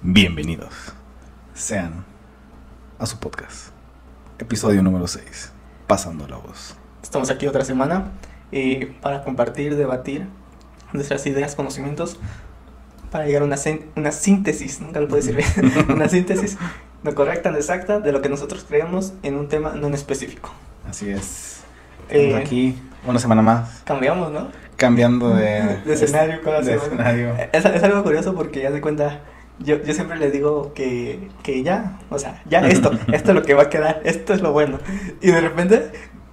Bienvenidos sean a su podcast, episodio número 6, Pasando la Voz. Estamos aquí otra semana eh, para compartir, debatir nuestras ideas, conocimientos, para llegar a una, una síntesis, nunca lo puedo decir bien, una síntesis no correcta, no exacta, de lo que nosotros creemos en un tema no en específico. Así es. Eh, aquí una semana más, Cambiamos, ¿no? cambiando de, De escenario cada de semana. escenario. Es, es algo curioso porque ya de cuenta, yo, yo siempre le digo que, que ya, o sea, ya esto, esto es lo que va a quedar, esto es lo bueno. Y de repente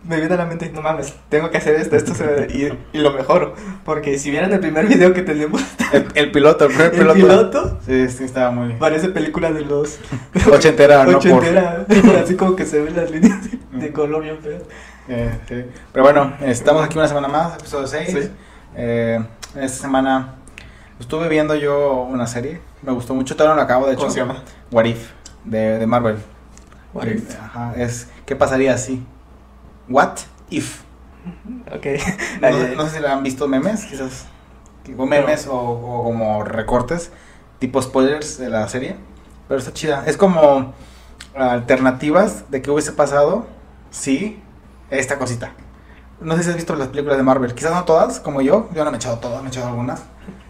me viene a la mente, no mames, tengo que hacer esto, esto se y, y lo mejoro. Porque si vieran el primer video que tenemos, El, el piloto, el primer el piloto. piloto, Sí, sí, estaba muy parece película de los ochentera, ¿no? Por- ochentera, así como que se ven las líneas de, de color bien feas. Eh, sí. Pero bueno, estamos aquí una semana más, episodio 6. Sí. Eh, esta semana estuve viendo yo una serie, me gustó mucho, todavía no la acabo, de hecho. ¿Cómo se llama? What If, de, de Marvel. What if? Ajá, es, ¿qué pasaría así? What If. Ok. No, sé si la han visto memes, quizás. O memes o, o como recortes, tipo spoilers de la serie. Pero está chida. Es como alternativas de qué hubiese pasado si esta cosita. No sé si has visto las películas de Marvel. Quizás no todas, como yo. Yo no me he echado todas, me he echado algunas.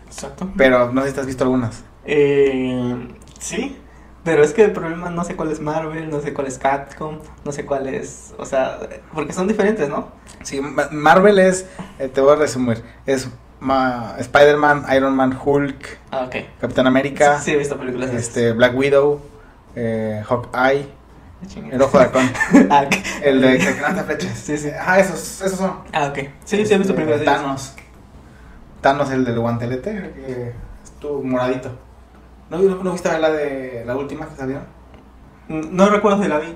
Exacto. Pero no sé si has visto algunas. Eh, sí, pero es que el problema no sé cuál es Marvel, no sé cuál es Capcom, no sé cuál es, o sea, porque son diferentes, ¿no? Sí, Ma- Marvel es, eh, te voy a resumir, es ma- Spider-Man, Iron Man, Hulk, Ah, ok. Capitán América, Sí, he visto películas este, Black Widow, eh, Hawkeye, el ojo de halcón, ah, el de que flechas. Sí, sí. Ah, esos, esos son. Ah, ok. Sí, sí, he visto Este, películas de. Thanos. Thanos, el del guantelete, el que estuvo moradito. ¿No, no, no viste la de la última que salió? No recuerdo si la vi.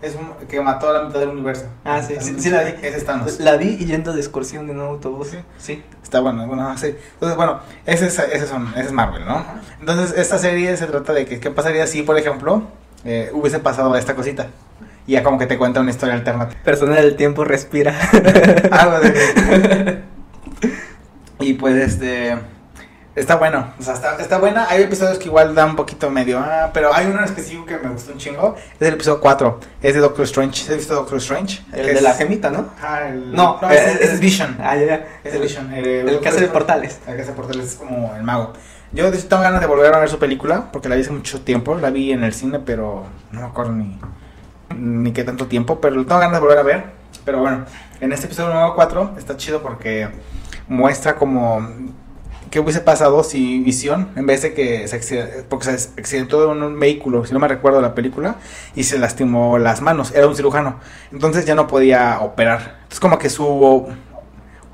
Es un, que mató a la mitad del universo. Ah, sí, sí, sí la vi. Ese es Thanos. La vi yendo de excursión en un autobús. Sí. Sí. Está bueno, bueno, sí. Entonces, bueno, ese es, ese son, ese es Marvel, ¿no? Ajá. Entonces, esta serie se trata de que, ¿qué pasaría si, por ejemplo, eh, hubiese pasado esta cosita? Y ya como que te cuenta una historia alternativa. Persona del tiempo respira. Algo de... y pues, este... Está bueno, o sea, está, está buena. Hay episodios que igual dan un poquito medio, ah, pero hay uno en específico que me gustó un chingo. Es el episodio 4, es de Doctor Strange. ¿Has visto Doctor Strange? El de es- la gemita, ¿no? Ah, el- No, no, eh, es, es es- Vision. Ah, ya, ya. Es el Vision. El, El que hace de portales. El que hace portales es como el mago. Yo de hecho tengo ganas de volver a ver su película porque la vi hace mucho tiempo. La vi en el cine, pero no me acuerdo ni, ni qué tanto tiempo. Pero tengo ganas de volver a ver. Pero bueno, en este episodio número 4 está chido porque muestra como qué hubiese pasado si Visión, en vez de que se accidentó, porque se accidentó en un vehículo, si no me recuerdo la película, y se lastimó las manos, era un cirujano. Entonces ya no podía operar. Entonces como que su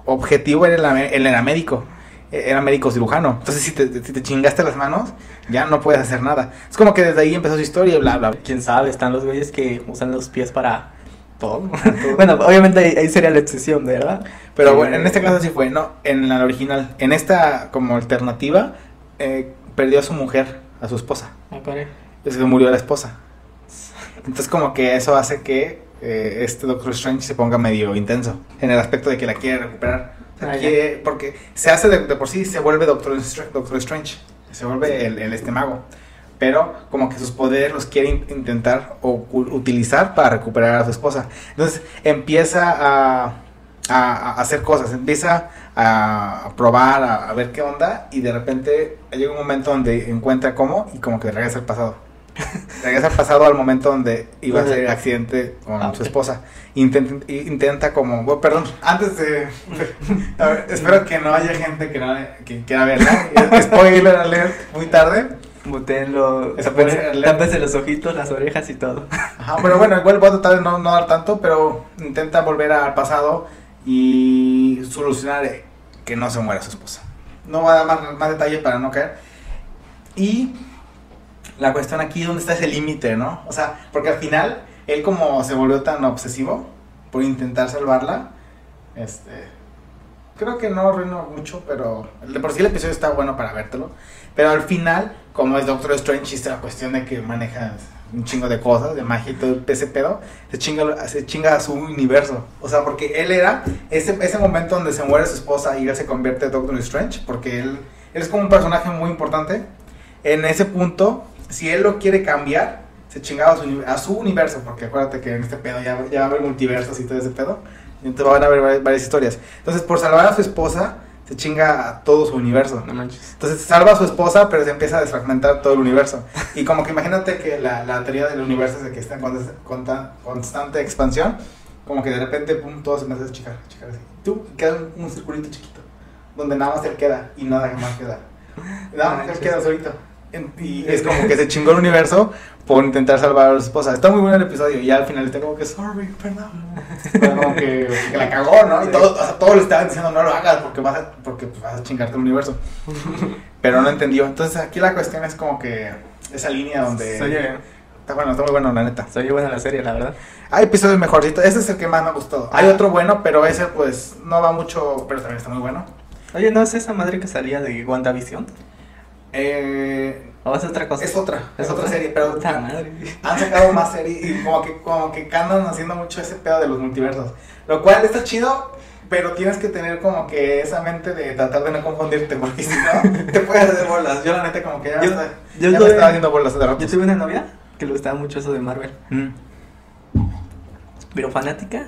objetivo era, el, era médico, era médico cirujano. Entonces si te, si te chingaste las manos, ya no puedes hacer nada. Es como que desde ahí empezó su historia y bla, bla. Quién sabe, están los güeyes que usan los pies para todo. bueno, obviamente ahí, ahí sería la excepción, ¿verdad? Pero bueno, en este caso sí fue, no, en la original. En esta como alternativa, eh, perdió a su mujer, a su esposa. Ah. Es que murió la esposa. Entonces como que eso hace que eh, este Doctor Strange se ponga medio intenso en el aspecto de que la quiere recuperar. O sea, Ah, quiere- porque se hace de, de por sí, se vuelve Doctor, Doctor Strange, se vuelve el, el este mago. Pero como que sus poderes los quiere in- intentar o utilizar para recuperar a su esposa. Entonces empieza a, a- a hacer cosas, empieza a, a probar, a, ver qué onda y de repente llega un momento donde encuentra cómo y como que regresa al pasado. Regresa al pasado al momento donde iba a ser el accidente con Ah, su esposa. Intenta, intenta como, bueno, perdón, antes de... a ver, espero que no haya gente que, no, que quiera verla. Spoiler alert, muy tarde. Tápense, poner- tápense los ojitos, las orejas y todo. Ajá, pero bueno, igual voy a tratar de no, no dar tanto, pero intenta volver al pasado y solucionar que no se muera su esposa. No voy a dar más, más detalle para no caer. Y la cuestión aquí, ¿dónde está ese límite, no? O sea, porque al final, él como se volvió tan obsesivo por intentar salvarla, este... Creo que no arruinó mucho, pero de por sí el episodio está bueno para vértelo. Pero al final, como es Doctor Strange, es la cuestión de que maneja un chingo de cosas, de magia y todo ese pedo, se chinga, se chinga a su universo. O sea, porque él era ese, ese momento donde se muere su esposa y él se convierte en Doctor Strange, porque él, él es como un personaje muy importante. en ese punto, si él lo quiere cambiar, se chingaba a su, a su universo, porque acuérdate que en este pedo ya, ya va a haber multiversos y todo ese pedo. Y entonces van a haber varias, varias historias. Entonces, por salvar a su esposa, se chinga a todo su universo. No manches. Entonces salva a su esposa, pero se empieza a desfragmentar todo el universo. Y como que imagínate que la, la teoría del universo es de que está en const- conta- constante expansión, como que de repente, pum, todo se empieza a chicar, chicar así. Tú, queda un, un circulito chiquito, donde nada más él queda y nada más queda. Nada más él queda solito. Y es como que se chingó el universo por intentar salvar a su esposa. Está muy bueno el episodio y ya al final está como que, sorry, perdón. Como que, que la cagó, ¿no? Y todo, o sea, todos le estaban diciendo, no lo hagas porque vas a, porque pues, vas a chingarte el universo. Pero no entendió. Entonces aquí la cuestión es como que esa línea donde... Está bueno, está muy bueno, la neta. se oye buena la serie, la verdad. Hay episodios mejorcitos. Ese es el que más me gustó. Hay otro bueno, pero ese pues no va mucho, pero también está muy bueno. Oye, ¿no es esa madre que salía de WandaVision? Eh, ¿O es otra cosa? es otra, es otra serie, pero madre. han sacado más series y como que, como que andan haciendo mucho ese pedo de los multiversos. Lo cual está chido, pero tienes que tener como que esa mente de tratar de no confundirte, porque si no, te puedes hacer bolas. Yo la neta como que ya, Yo- me está- yo ya tuve- me estaba haciendo bolas de rato. Yo tuve una novia que le gustaba mucho eso de Marvel. Mm. Pero fanática,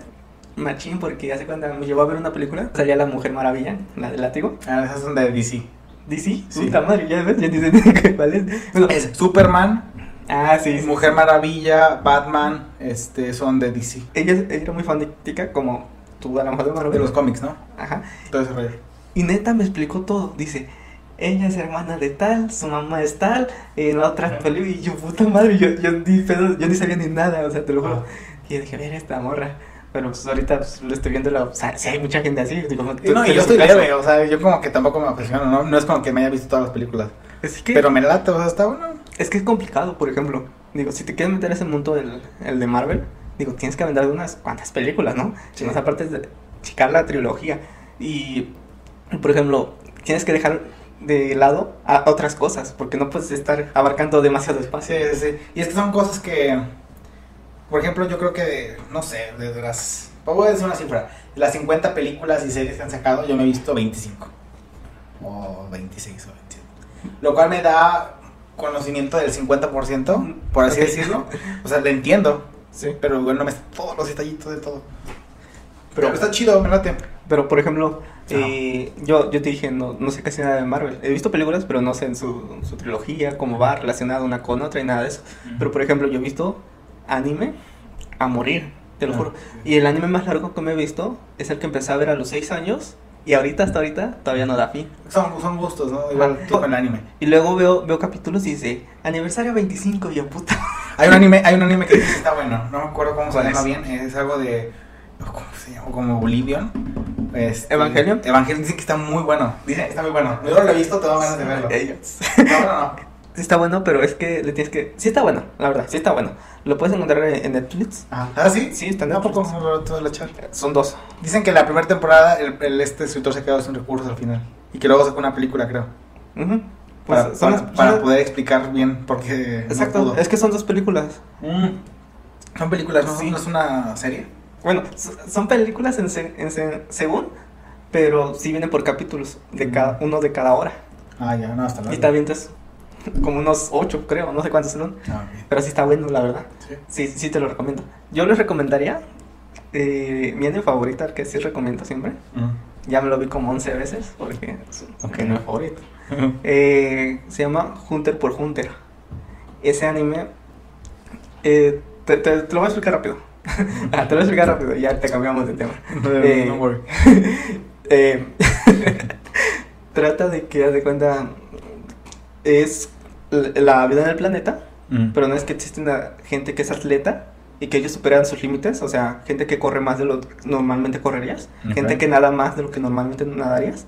machín, porque hace cuando me llevó a ver una película, salía la Mujer Maravilla, la de látigo. Ah, esas son de DC. DC, Sí. puta madre, ya ves, ya dicen cuál es. Bueno, Es Superman, ah, sí, sí, Mujer Maravilla, Batman, este, son de DC. Ella, ella era muy fanática, como tú a lo mejor de Marvel. De los cómics, ¿no? Ajá. Todo ese rollo. Y neta me explicó todo. Dice, ella es hermana de tal, su mamá es tal, en la otra película. Y yo, puta madre, yo, yo, ni pedo, yo ni sabía ni nada, o sea, te lo juro. Y yo dije, ver esta morra. Pero pues ahorita pues, lo estoy viendo, la, o sea, si hay mucha gente así. Digo, tú- no, y yo estoy leve, o sea, yo como que tampoco me apasiono, ¿no? No es como que me haya visto todas las películas. Es que, Pero me late, o sea, está bueno. es que es complicado, por ejemplo. Digo, si te quieres meter a ese mundo del el de Marvel, digo, tienes que vender unas cuantas películas, ¿no? Sí. Más aparte de checar la trilogía. Y, por ejemplo, tienes que dejar de lado a otras cosas, porque no puedes estar abarcando demasiado espacio. Sí, sí, sí. Y es que son cosas que, por ejemplo, yo creo que, no sé, de las... Voy a decir una cifra. De las 50 películas y series que han sacado, yo me he visto 25. O 26 o 27. Lo cual me da conocimiento del 50%, por así decirlo. O sea, le entiendo. Sí. Pero bueno, no me todos los detallitos de todo. Pero- Pero está chido, me late. Pero, por ejemplo, eh, yo, yo te dije, no, no sé casi nada de Marvel. He visto películas, pero no sé en su, su trilogía, cómo va relacionada una con otra y nada de eso. Pero, por ejemplo, yo he visto anime a morir, te lo Ah. juro. Y el anime más largo que me he visto es el que empecé a ver a los 6 años. Y ahorita, hasta ahorita, todavía no da fin. Son, son gustos, ¿no? Igual tú con el anime. Y luego veo, veo capítulos y dice, aniversario 25, y yo, puta. Hay un anime, hay un anime que dice que está bueno. No me acuerdo cómo se ¿Cuál llama bien. Es algo de. ¿Cómo se llama? Como Oblivion. Este, ¿Evangelion? Evangelion dicen que está muy bueno. Dicen que está muy bueno. Yo no lo he visto, tengo ganas de verlo. Ellos. No, no, no. Sí está bueno, pero es que le tienes que... Sí está bueno, la verdad, sí está bueno. Lo puedes encontrar en Netflix. Ajá. ¿Ah, sí? Sí, está en ¿A poco? Netflix. Lo tengo que echar. Son dos. Dicen que la primera temporada el, el- este escritor se quedó sin recursos al final. Y que luego sacó una película, creo. Ujú. Pues Para, son para- las- para son- poder explicar bien por qué. no Exacto, pudo. es que son dos películas. Mm. Son películas, ¿no? Sí. ¿No es una serie? Bueno, son películas en, se- en se- según, pero sí vienen por capítulos, de Mm. cada uno de cada hora. Ah, ya, no, hasta luego. Y te avientas como unos ocho, creo, no sé cuántos son. Ah. Pero sí está bueno, la verdad. Sí. Sí, sí te lo recomiendo. Yo les recomendaría, eh, mi anime favorito, el que sí recomiendo siempre. Mm. Ya me lo vi como 11 veces, porque es un Ok. anime favorito. Eh, se llama Hunter por Hunter. Ese anime. eh, te, te- te lo voy a explicar rápido. Ah, te lo voy a explicar rápido, ya te cambiamos de tema. No, Eh, no worry. Eh, trata de que, haz de cuenta, es la vida en el planeta, Mm. pero no es que existe una gente que es atleta y que ellos superan sus límites, o sea, gente que corre más de lo que normalmente correrías, Ok. gente que nada más de lo que normalmente nadarías.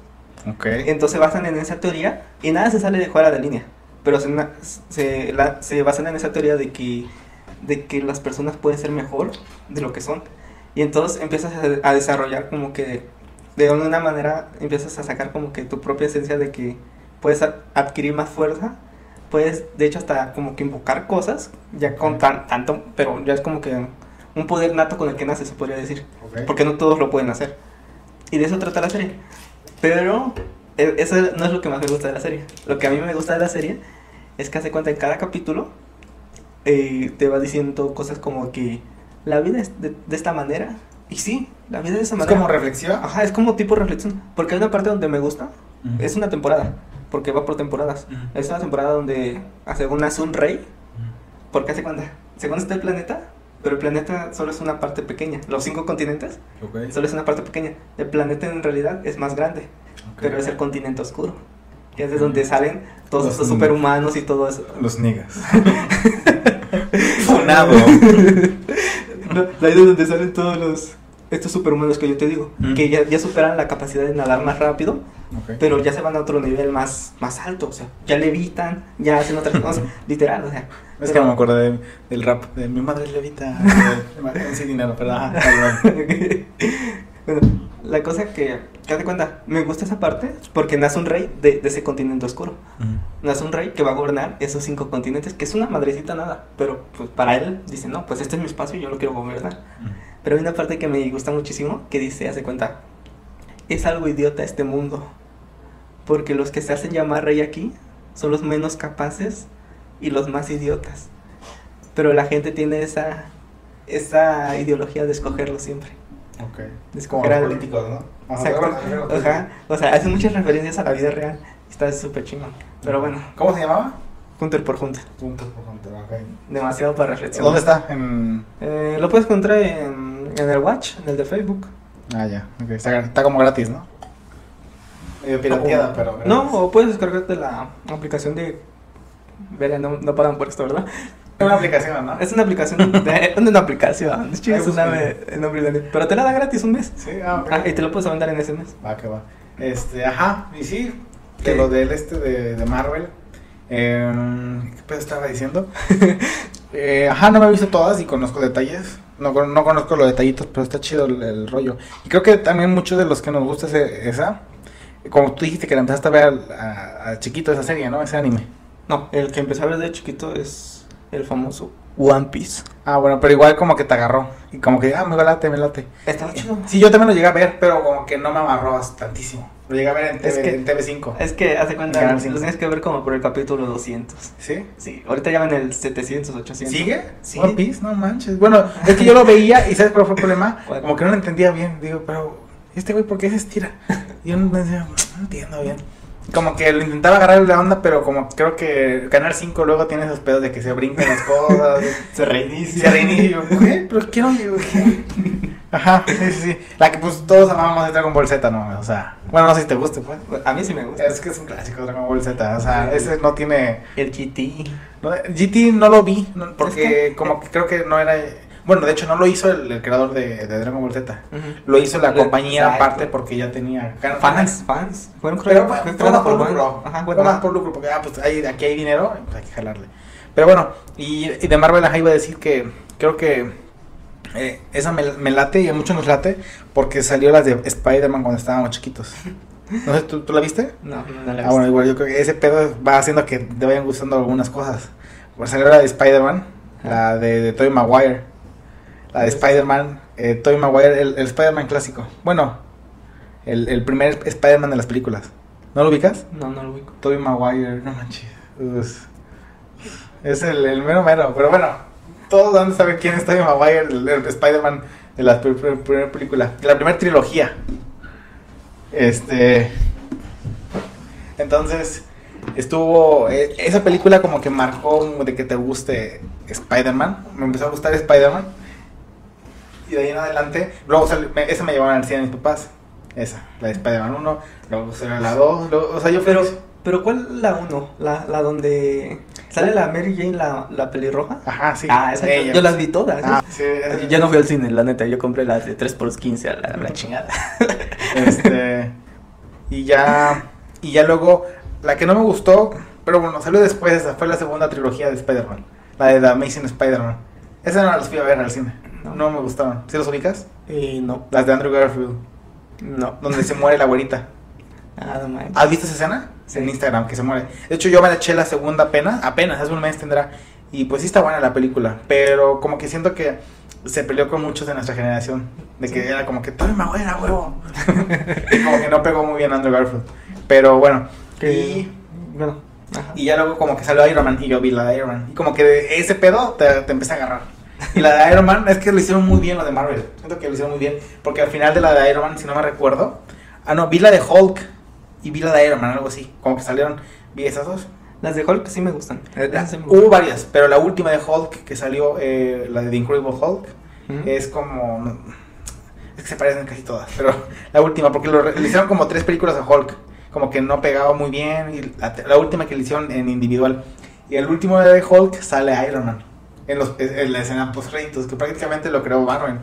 Ok. Entonces se basan en esa teoría y nada se sale de fuera de línea. Pero se, se, la- se basan en esa teoría de que, de que las personas pueden ser mejor de lo que son. Y entonces empiezas a, a desarrollar como que, de alguna manera, empiezas a sacar como que tu propia esencia de que puedes adquirir más fuerza. Puedes, de hecho, hasta como que invocar cosas, ya con tan, tanto, pero ya es como que un poder nato con el que nace, se podría decir porque no todos lo pueden hacer. Y de eso trata la serie. Pero e- eso no es lo que más me gusta de la serie. Lo que a mí me gusta de la serie es que hace cuenta en cada capítulo eh, te va diciendo cosas como que la vida es de, de esta manera. Y sí, la vida es de esa Es manera. como reflexiva. Ajá, es como tipo reflexión. Porque hay una parte donde me gusta. Es una temporada. Porque va por temporadas. Ujú. Es una temporada donde, según nace un rey. Porque hace cuenta. Según está el planeta. Pero el planeta solo es una parte pequeña. Los cinco continentes Ok. solo es una parte pequeña. El planeta en realidad es más grande. Ok. Pero es el continente oscuro. Que es de donde salen todos Los estos superhumanos y todo eso. Los niggas. Funado. No, ahí es donde salen todos los estos superhumanos que yo te digo, Mm. que ya, ya superan la capacidad de nadar más rápido, Pero ya se van a otro nivel más, más alto, o sea, ya levitan, ya hacen otras cosas, literal, o sea. Es que pero- no me acuerdo de- del rap de mi madre levita. Sin dinero, pero bueno, la cosa que, que haz de cuenta, me gusta esa parte porque nace un rey de, de ese continente oscuro. Nace un rey que va a gobernar esos cinco continentes, que es una madrecita nada, pero pues para él dice, no, pues este es mi espacio y yo lo quiero gobernar. Pero hay una parte que me gusta muchísimo que dice, hace cuenta, es algo idiota este mundo, porque los que se hacen llamar rey aquí son los menos capaces y los más idiotas. Pero la gente tiene esa, esa ideología de escogerlo siempre. Ok. De Es como escoger los políticos, ¿no? Ajá, Exacto. bueno, bueno, Ajá. O sea, hace muchas referencias a la vida real. Está súper chingón. Pero bueno, ¿Cómo se llamaba? Hunter por Hunter. Puntos por punto, ok. Demasiado para reflexionar. ¿Dónde está? En... Eh, lo puedes encontrar en, en el Watch, en el de Facebook. Ah, ya. ok. Está, está como gratis, ¿no? Medio pirateada, O- pero. No, o puedes descargarte la aplicación de. Verá, no, no pagan por esto, ¿verdad? Es una aplicación, ¿no? Es una aplicación. De, una aplicación. Es busca. nombre, el nombre de- Pero te la da gratis un mes. Sí, ah, ok. Ah, y te lo puedes aventar en ese mes. Va, que va. Este, ajá, y sí, ¿Qué? de lo del este de, de Marvel. Eh, ¿Qué pedo estaba diciendo? Eh, ajá, no me he visto todas y conozco detalles. No, no conozco los detallitos, pero está chido el, el rollo. Y creo que también muchos de los que nos gusta ese- esa, como tú dijiste que la empezaste a ver al- a, a chiquito esa serie, ¿no? Ese anime. No, el que empecé a ver de chiquito es el famoso One Piece. Ah, bueno, pero igual como que te agarró. Y como que, ah, me late, me late. Está chido. Sí, yo también lo llegué a ver, pero como que no me amarró tantísimo. Lo llegué a ver en, Es TV, que- en TV5. Es que hace cuenta, lo tienes que ver como por el capítulo 200. ¿Sí? Sí, ahorita ya van el 700, 800. ¿Sigue? Sí. One Piece, no manches. Bueno, es que yo lo veía y ¿sabes cuál fue el problema? Como que no lo entendía bien. Digo, pero este güey, ¿por qué se estira? Y yo no, decía, no entiendo bien. Como que lo intentaba agarrar la onda, pero como creo que Canal 5 luego tiene esos pedos de que se brincan las cosas. Se reinicia. se reinicia. ¿qué? Pero quiero. Ajá, sí, sí. La que pues todos amamos de Dragon Ball Z, ¿no? O sea, bueno, no sé si te guste, pues. A mí sí me gusta. Es que es un clásico Dragon Ball Z. O sea, ese no tiene. El GT. No, GT no lo vi, porque Es que- como que creo que no era... Bueno, de hecho no lo hizo el, el creador de, de Dragon Ball Z. Lo hizo la compañía exacto. aparte porque ya tenía... Fans, fans. Fueron Pero creo- fue, fue fue más por lucro. Ajá, fue más por lucro porque ah, pues hay, aquí hay dinero, pues hay que jalarle. Pero bueno, y, y de Marvel ajá, iba a decir que creo que eh, esa me, me late y a muchos nos late porque salió las de Spider-Man cuando estábamos chiquitos. No sé, ¿tú, tú la viste? No, no, la he Ah, bueno, igual yo creo que ese pedo va haciendo que te vayan gustando algunas cosas. Por salió la de Spider-Man, la de, de Tobey Maguire. La de Spider-Man, eh, Tobey Maguire, el, el Spider-Man clásico. Bueno, el, el primer Spider-Man de las películas. ¿No lo ubicas? No, no lo ubico. Tobey Maguire, no manches. Us. Es el, el mero mero, pero bueno, todos van a saber quién es Tobey Maguire, el, el Spider-Man de la pr- pr- primera película, de la primera trilogía. Este. Entonces, estuvo. eh, esa película como que marcó de que te guste Spider-Man. Me empezó a gustar Spider-Man. Y de ahí en adelante, luego me- esa me llevaron al cine mis papás. Esa, la de Spider-Man 1, luego salió la 2, luego- o sea, yo Pero, fui- pero ¿cuál es la uno? La, la donde sale la Mary Jane, la, la pelirroja. Ajá, sí. ah, esa ella. yo las vi todas. Ah, ¿eh? sí, esa- Yo no fui al cine, la neta, yo compré las de 3 por 15 a la, la chingada. Este. Y ya. Y ya luego. La que no me gustó. Pero bueno, salió después. Esa fue la segunda trilogía de Spider-Man. La de The Amazing Spider-Man. Esa no las fui a ver al cine. No. No, me gustaron. ¿Sí los ubicas? Y no, Las de Andrew Garfield. no. Donde se muere la güerita. Ah, no manches. ¿Has visto esa escena? Sí. En Instagram, que se muere. De hecho, yo me la eché la segunda apenas. Apenas, hace un mes tendrá. Y pues sí está buena la película. Pero como que siento que se peleó con muchos de nuestra generación. De que Sí. era como que todo Maguire, a huevo. y como que no pegó muy bien Andrew Garfield. Pero bueno. Que- Y Bueno, Ajá. Y ya luego como que salió Iron Man y yo vi la de Iron Man. Y como que de ese pedo te, te empecé a agarrar. Y la de Iron Man es que lo hicieron muy bien lo de Marvel. Siento que lo hicieron muy bien. Porque al final de la de Iron Man, si no me recuerdo. Ah, no, vi la de Hulk y vi la de Iron Man, algo así. Como que salieron. Vi esas dos. Las de Hulk sí me gustan. Eh, sí me Hubo gustan. varias, pero la última de Hulk que salió, eh, la de The Incredible Hulk, es como. Es que se parecen casi todas, pero la última, porque lo, le hicieron como tres películas a Hulk, como que no pegaba muy bien, y la, la última que le hicieron en individual. Y el último de Hulk sale Iron Man, en, los, en la escena post créditos, que prácticamente lo creó Marvel,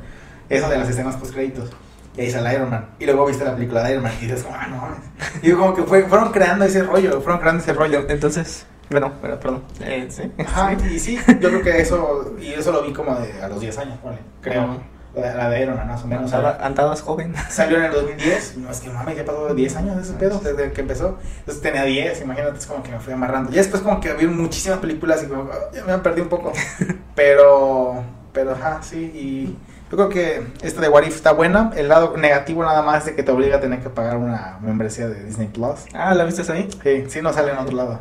eso de las escenas post créditos. Y ahí sale Iron Man. Y luego viste la película de Iron Man y dices, como, ah, no mames. Y como que fue, fueron creando ese rollo, fueron creando ese rollo. Entonces, bueno, pero, perdón. Eh, sí. Ajá, y sí, yo creo que eso, y eso lo vi como de, a los 10 años, ponle, creo. La, la Man, más o menos. Andaba- andabas joven. Salió en el 2010, no es que mames, ya pasó 10 años de ese pedo, desde que empezó. Entonces tenía 10, imagínate, es como que me fui amarrando. Ya después como que vi muchísimas películas y como, ah, ya me perdí un poco. Pero, pero ajá, sí, y yo creo que esta de What If está buena. El lado negativo nada más es de que te obliga a tener que pagar una membresía de Disney Plus. Ah, ¿la viste ahí? Sí, sí, no sale en otro lado.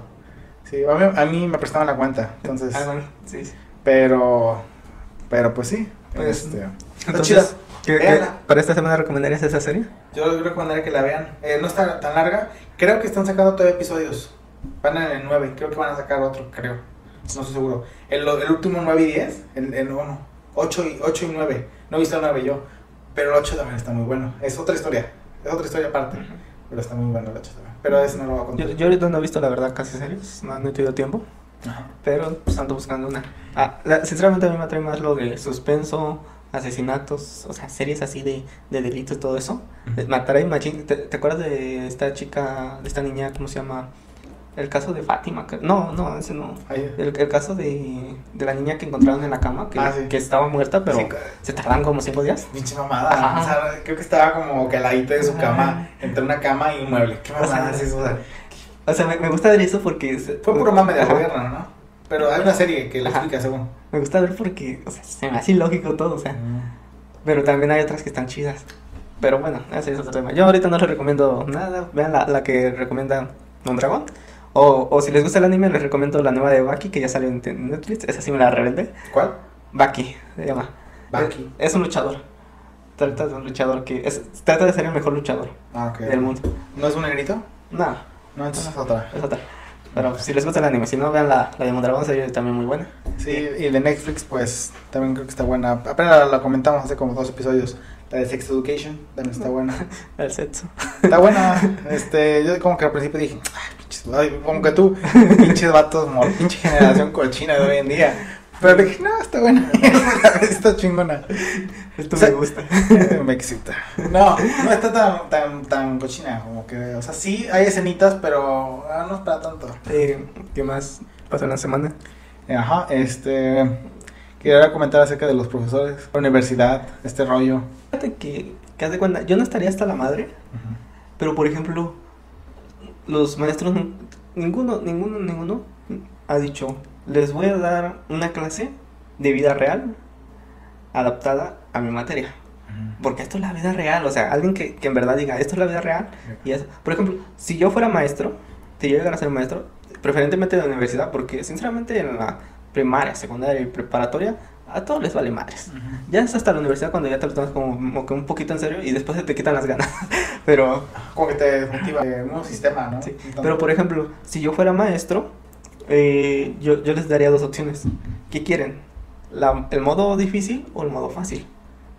Sí, a mí, a mí me prestaban la cuenta, entonces... Ah, bueno, sí. sí. Pero, pero pues sí. Pues, este, Entonces, chida. ¿qué- qué-. ¿Para esta semana recomendarías esa serie? Yo recomendaría que la vean. Eh, no está tan larga. Creo que están sacando todavía episodios. Van en el 9. Creo que van a sacar otro, creo. No estoy seguro. El, el último 9 y 10. El, el bueno, 8 y, 8 y 9. No he visto el 9 yo. Pero el 8 también está muy bueno. Es otra historia. Es otra historia aparte. Pero está muy bueno el 8 también. Pero eso no lo voy a contar. Yo, yo ahorita no he visto la verdad casi series, no, no he tenido tiempo, Ajá. pero pues ando buscando una. Ah, la- sinceramente a mí me atrae más lo de suspenso, asesinatos, o sea, series así de, de delitos y todo eso. Me atrae machín. ¿Te, te acuerdas de esta chica, de esta niña, cómo se llama? El caso de Fátima. que- No, no, ese no. El, el caso de, de la niña que encontraron en la cama, que, Ah, sí. que estaba muerta, pero Sí, se tardan como cinco días. Pinche mamada. Ajá. O sea, creo que estaba como caladita de su Ajá. cama. Entre una cama y un mueble. ¿Qué O sea, mamada es eso? O sea, me, me gusta ver eso porque... Fue puro mame de Ajá. gobierno, ¿no? Pero hay una serie que Ajá. explica según. Me gusta ver porque, o sea, se me hace ilógico todo, o sea. Pero también hay otras que están chidas. Pero bueno, ese es otro tema. Yo ahorita no les recomiendo nada. Vean la, la que recomienda Don Dragón. O, o si les gusta el anime, les recomiendo la nueva de Baki, que ya salió en Netflix. Esa sí me la revendé. ¿Cuál? Baki, se llama. Baki. Es, es un luchador. Trata de un luchador que... Es, trata de ser el mejor luchador Ah, ok. del mundo. ¿No es un negrito? No, No, entonces es otra. es otra. Pero si les gusta el anime, si no, vean la, la de Mondragón, sería también muy buena. Sí, y de Netflix, pues también creo que está buena. Apenas la, comentamos hace como dos episodios. La de Sex Education también está buena. El sexo. Está buena. Este, yo como que al principio dije, ay, pinches, como que tú, pinches vatos, mor, pinche generación cochina de hoy en día. Pero dije, no, está buena. está chingona. Esto O sea, me gusta. me excita. No, no está tan, tan, tan cochina. Como que, o sea, sí hay escenitas, pero ah, no es para tanto. Eh, ¿Qué más pasó en la semana? Ajá, este. Quería comentar acerca de los profesores, la universidad, este rollo. Fíjate que, que haz de cuenta, yo no estaría hasta la madre, pero por ejemplo, los maestros, no- ninguno, ninguno, ninguno ha dicho, les voy a dar una clase de vida real adaptada a mi materia. Porque esto es la vida real, o sea, alguien que, que en verdad diga, esto es la vida real. Y es, por ejemplo, si yo fuera maestro, si yo llegara a ser maestro, preferentemente de la universidad, porque sinceramente en la primaria, secundaria y preparatoria, a todos les vale madres. Ya es hasta la universidad cuando ya te lo tomas como, como que un poquito en serio y después se te quitan las ganas. pero, Como que te desmotiva el nuevo sistema, ¿no? sí. Entonces- pero por ejemplo, si yo fuera maestro, eh, yo, yo les daría dos opciones. ¿Qué quieren? ¿El modo difícil o el modo fácil?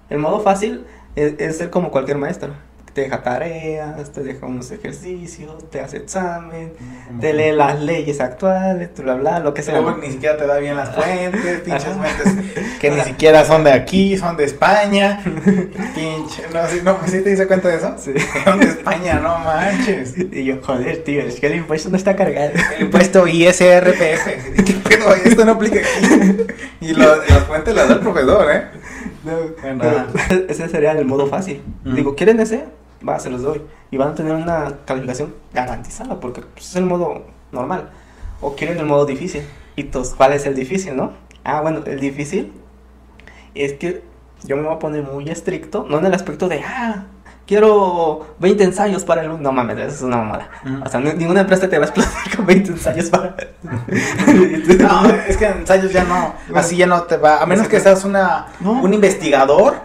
El modo fácil es, es ser como cualquier maestro. Te deja tareas, te deja unos ejercicios, te hace examen, te lee las leyes actuales, bla, bla, lo que sea. Ni siquiera te da bien las fuentes, pinches fuentes que ni siquiera son de aquí, son de España. Pinche, no, sí, no, ¿sí te diste cuenta de eso? Sí. Son de España, no manches. Y yo, joder, tío, es que el impuesto no está cargado. El impuesto ISRPF. ¿Qué pedo? Esto no aplica aquí. Y lo- las fuentes las da el profesor, ¿eh? No, ese sería el modo fácil. Mm. Digo, ¿quieren ese? Va, se los doy. Y van a tener una calificación garantizada porque pues, es el modo normal. O quieren el modo difícil. Y entonces, ¿cuál es el difícil, no? Ah, bueno, el difícil es que yo me voy a poner muy estricto, no en el aspecto de, ah, quiero 20 ensayos para el... No mames, eso es una mamada. O sea, ni- ninguna empresa te va a explotar con 20 ensayos para... No, es que en ensayos ya no, así ya no te va, a menos que seas una, No. un investigador,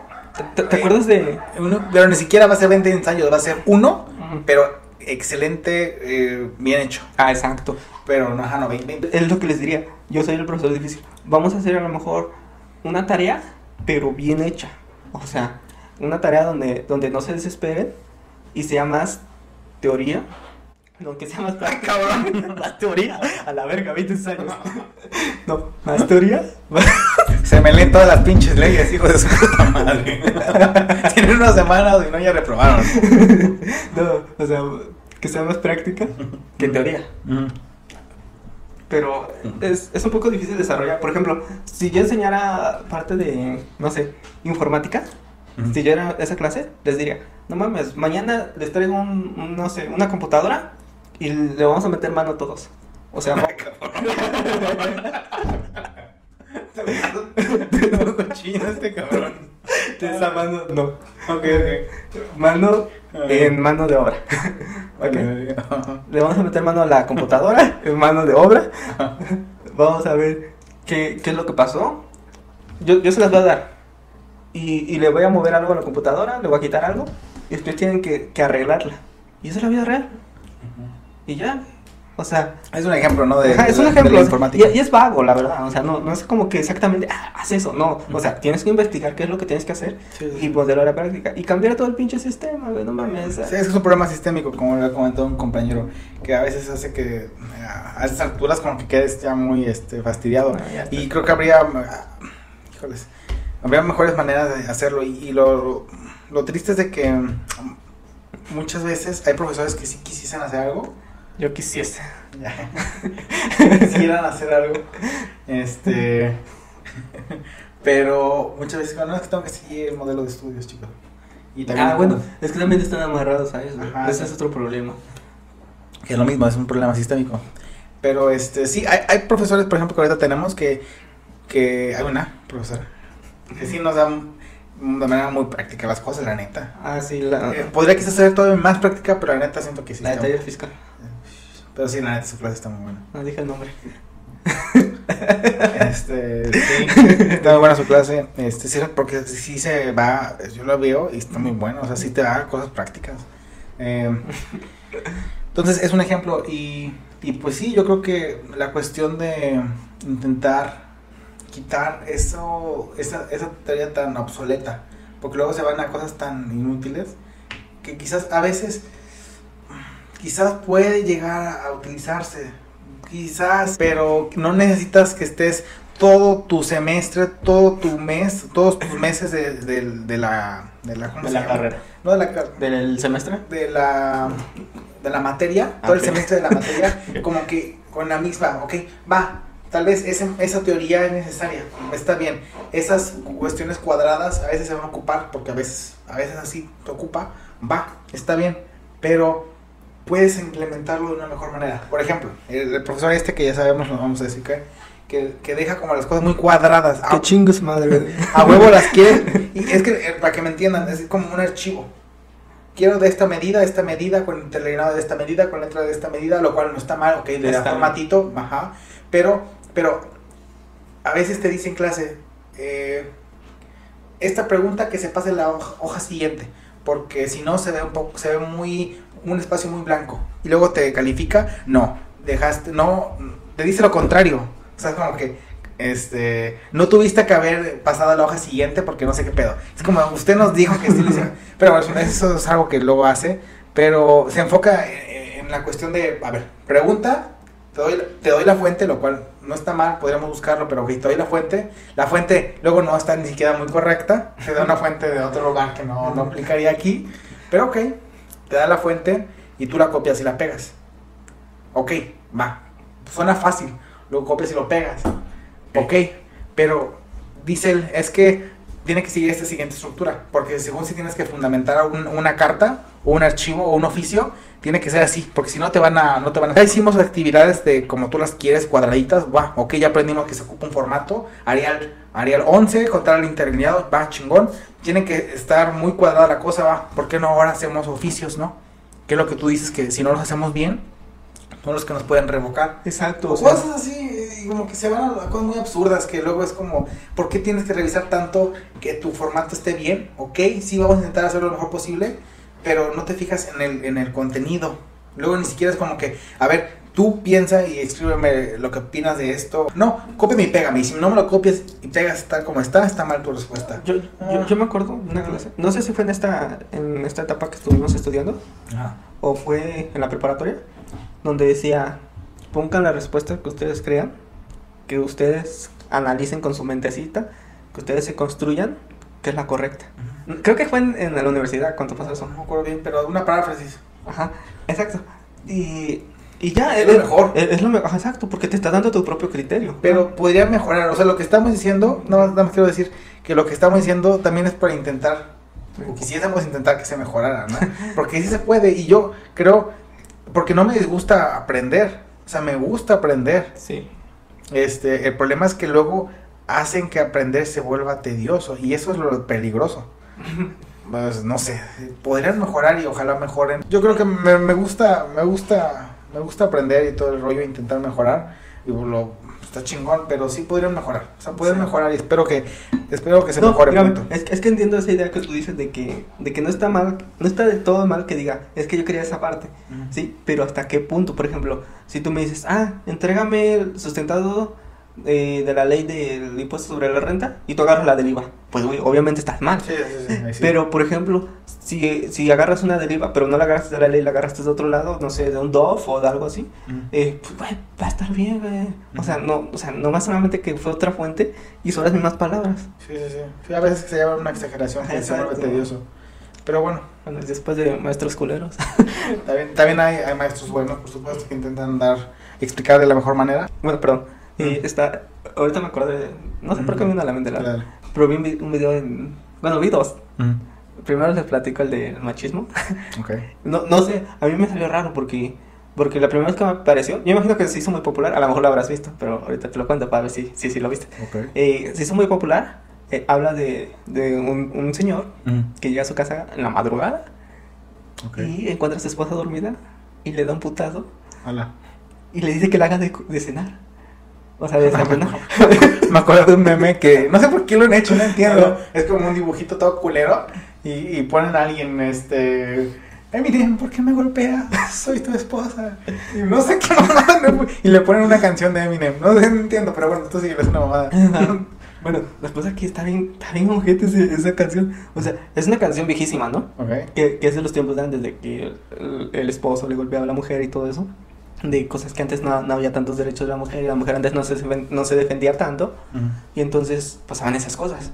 ¿Te, te acuerdas de...? uno- pero ni siquiera va a ser 20 ensayos, va a ser uno, pero excelente, eh, bien hecho. Ah, exacto. Pero no, ajá, no, 20, 20. Es lo que les diría. Yo soy el profesor difícil. Vamos a hacer a lo mejor una tarea, pero bien hecha. O sea, una tarea donde, donde no se desesperen y sea más teoría. No, que sea más práctica. Cabrón. más teoría. A la verga, 20 años. No, más teoría. Se me leen todas las pinches leyes, hijo de su puta madre. Tienen una semana y no ya reprobaron. No, o sea, que sea más práctica que teoría. Pero es, es un poco difícil desarrollar. Por ejemplo, si yo enseñara parte de, no sé, informática, si yo era esa clase, les diría, no mames, mañana les traigo un, un, no sé, una computadora y le vamos a meter mano todos. O sea, Tengo cochino este cabrón. esa mano, no, Ok, ok. mano en mano de obra. Ok. Le vamos a meter mano a la computadora, en mano de obra. Vamos a ver qué, qué es lo que pasó. Yo, yo se las voy a dar. Y, y le voy a mover algo a la computadora, le voy a quitar algo. Y ustedes tienen que, que arreglarla. Y esa es la vida real. Y ya. O sea, Es un ejemplo, ¿no? De, ajá, es un ejemplo. o sea, y, y es vago, la verdad. O sea, no, no es como que exactamente, ah, haz eso. No. O sea, tienes que investigar qué es lo que tienes que hacer Sí, sí. y ponerlo a la práctica. Y cambiar todo el pinche sistema, güey. No mames. Sí, es un problema sistémico, como le comentó un compañero, que a veces hace que a esas alturas como que quedes ya muy este, fastidiado. Ah. Y creo que habría, ah, híjoles, habría mejores maneras de hacerlo. Y, y lo, lo triste es de que mm, muchas veces hay profesores que sí quisiesen hacer algo, Yo quisiese. quisieran hacer algo, este, pero muchas veces, no, es que tengo que seguir el modelo de estudios, chicos. Y también Ah, bueno, es que también están amarrados a eso. Ajá, Ese sí. es otro problema. Que es lo mismo, es un problema sistémico. Pero este, sí, hay, hay profesores, por ejemplo, que ahorita tenemos que, que hay una profesora que sí nos da de manera muy práctica las cosas, la neta. Ah, sí, la, Eh, podría quizás ser todavía más práctica, pero la neta siento que sí. la de taller fiscal. Pero sí, la neta su clase está muy buena. No dije el nombre. Este, sí, está muy buena su clase. Este, sí, porque sí se va, yo lo veo y está muy bueno, o sea, sí te da cosas prácticas. Eh, entonces, es un ejemplo y, y pues sí, yo creo que la cuestión de intentar quitar eso, esa, esa teoría tan obsoleta, porque luego se van a cosas tan inútiles que quizás a veces, quizás puede llegar a utilizarse, quizás, pero no necesitas que estés todo tu semestre, todo tu mes, todos tus meses de, de- de la, de la, ¿cómo De se la llama? carrera. No, de la, ¿Del semestre? de la, de la materia, Ah, todo el semestre de la materia, como que con la misma, ok, va, tal vez ese- esa teoría es necesaria, está bien, esas cuestiones cuadradas a veces se van a ocupar, porque a veces, a veces así te ocupa, va, está bien, pero puedes implementarlo de una mejor manera. Por ejemplo, el, el profesor este que ya sabemos, no vamos a decir que, que, que deja como las cosas muy cuadradas, a, chingos madre. a huevo las quiere, y es que eh, para que me entiendan, es como un archivo. Quiero de esta medida, esta medida, con interlineado de esta medida, con letra de esta medida, lo cual no está mal, ok, le da Está bien. formatito, ajá, pero, pero a veces te dice en clase, eh, esta pregunta que se pase en la hoja, hoja siguiente, porque si no se ve un poco, se ve muy, un espacio muy blanco, y luego te califica, no, dejaste, no, te dice lo contrario, o sea, es como que, este, no tuviste que haber pasado a la hoja siguiente porque no sé qué pedo. Es como, usted nos dijo que sí. Pero bueno, eso es algo que luego hace, pero se enfoca en, en la cuestión de, a ver, pregunta, te doy, te doy la fuente, lo cual no está mal, podríamos buscarlo, pero ok, te doy la fuente. La fuente luego no está ni siquiera muy correcta, te da una fuente de otro lugar que no, no aplicaría aquí, pero ok, te da la fuente y tú la copias y la pegas. Ok, va, suena fácil, lo copias y lo pegas. Ok, pero dice él, es que tiene que seguir esta siguiente estructura, porque según si tienes que fundamentar un- una carta o un archivo o un oficio, tiene que ser así, porque si no te van a, no te van a. Ya hicimos actividades de como tú las quieres, cuadraditas, va, ok, ya aprendimos que se ocupa un formato, Arial, Arial 11, contra el interlineado, va, chingón, tiene que estar muy cuadrada la cosa, va, ¿por qué no ahora hacemos oficios, no? Que es lo que tú dices, que si no los hacemos bien, son los que nos pueden revocar. Exacto, o sea, cosas así, como que se van a cosas muy absurdas, que luego es como, ¿por qué tienes que revisar tanto que tu formato esté bien? Ok, sí, vamos a intentar hacerlo lo mejor posible, pero no te fijas en el, en el contenido. Luego ni siquiera es como que, a ver, tú piensa y escríbeme lo que opinas de esto. No, cópiame y pégame, y si no me lo copias y pegas tal como está, está mal tu respuesta. yo, yo, yo me acuerdo de una clase, no sé si fue en esta, en esta etapa que estuvimos estudiando, Ajá. o fue en la preparatoria, donde decía, pongan la respuesta que ustedes crean, que ustedes analicen con su mentecita, que ustedes se construyan, que es la correcta. Creo que fue en, en la universidad cuando pasó eso. No me acuerdo bien, pero una paráfrasis. Ajá, exacto. Y, y ya, Es lo mejor. Es, es lo mejor, exacto, porque te está dando tu propio criterio. Pero podría mejorar, o sea, lo que estamos diciendo, nada más, nada más quiero decir que lo que estamos diciendo también es para intentar, o quisiésemos intentar que se mejorara, ¿no? Porque sí se puede, y yo creo, porque no me disgusta aprender, o sea, me gusta aprender. Sí. Este, el problema es que luego hacen que aprender se vuelva tedioso, y eso es lo peligroso. Pues no sé, podrían mejorar y ojalá mejoren. Yo creo que me, me gusta, me gusta, me gusta aprender y todo el rollo, intentar mejorar. Y lo está chingón, pero sí podrían mejorar. O sea, pueden Sí. mejorar y espero que, espero que se No, mejore punto. es, es que entiendo esa idea que tú dices de que, de que no está mal, no está de todo mal que diga, es que yo quería esa parte. ¿sí? Pero hasta qué punto, por ejemplo, si tú me dices, ah, entrégame el sustentado eh, de la ley del impuesto sobre la renta y tú agarras la del IVA, pues güey, obviamente estás mal. Sí, sí, sí, ahí sí. Pero, por ejemplo, si, si agarras una del IVA, pero no la agarraste de la ley, la agarraste de otro lado, no sé, de un DOF o de algo así, eh, pues, güey, va a estar bien, güey. O sea, no, o sea, no más solamente que fue otra fuente y son las mismas palabras. Sí, sí, sí. A veces se lleva una exageración que se vuelve tedioso. Pero bueno, después de maestros culeros. también, también hay, hay maestros buenos, por supuesto, que intentan dar, explicar de la mejor manera. bueno, perdón. Y Mm. está, ahorita me acordé, de- no sé por qué me vino a la mente, la, Dale. pero vi un, vi- un video en, bueno, vi dos. Ujú. Primero les platico el del machismo. No, no sé, a mí me salió raro porque, porque la primera vez que me apareció, yo imagino que se hizo muy popular, a lo mejor lo habrás visto, pero ahorita te lo cuento para ver si, si, si lo viste. Ok. Eh, se hizo muy popular, eh, habla de, de un, un señor Ujú. que llega a su casa en la madrugada Ok. y encuentra a su esposa dormida y le da un putazo Hola. y le dice que la haga de, de cenar. O sea, de. Me acuerdo de un meme que no sé por qué lo han hecho, no entiendo. Es como un dibujito todo culero y, y ponen a alguien, este. Eminem, ¿por qué me golpeas? Soy tu esposa. Y no sé qué mamada. Y le ponen una canción de Eminem. No sé, no entiendo, pero bueno, esto sí es una mamada. bueno, después aquí está bien, está bien ojete esa canción. O sea, es una canción viejísima, ¿no? Ok. Que, que es de los tiempos de antes, de que el, el- el esposo le golpeaba a la mujer y todo eso. De cosas que antes no, no había tantos derechos de la mujer y la mujer antes no se, no se defendía tanto. Y entonces pasaban esas cosas.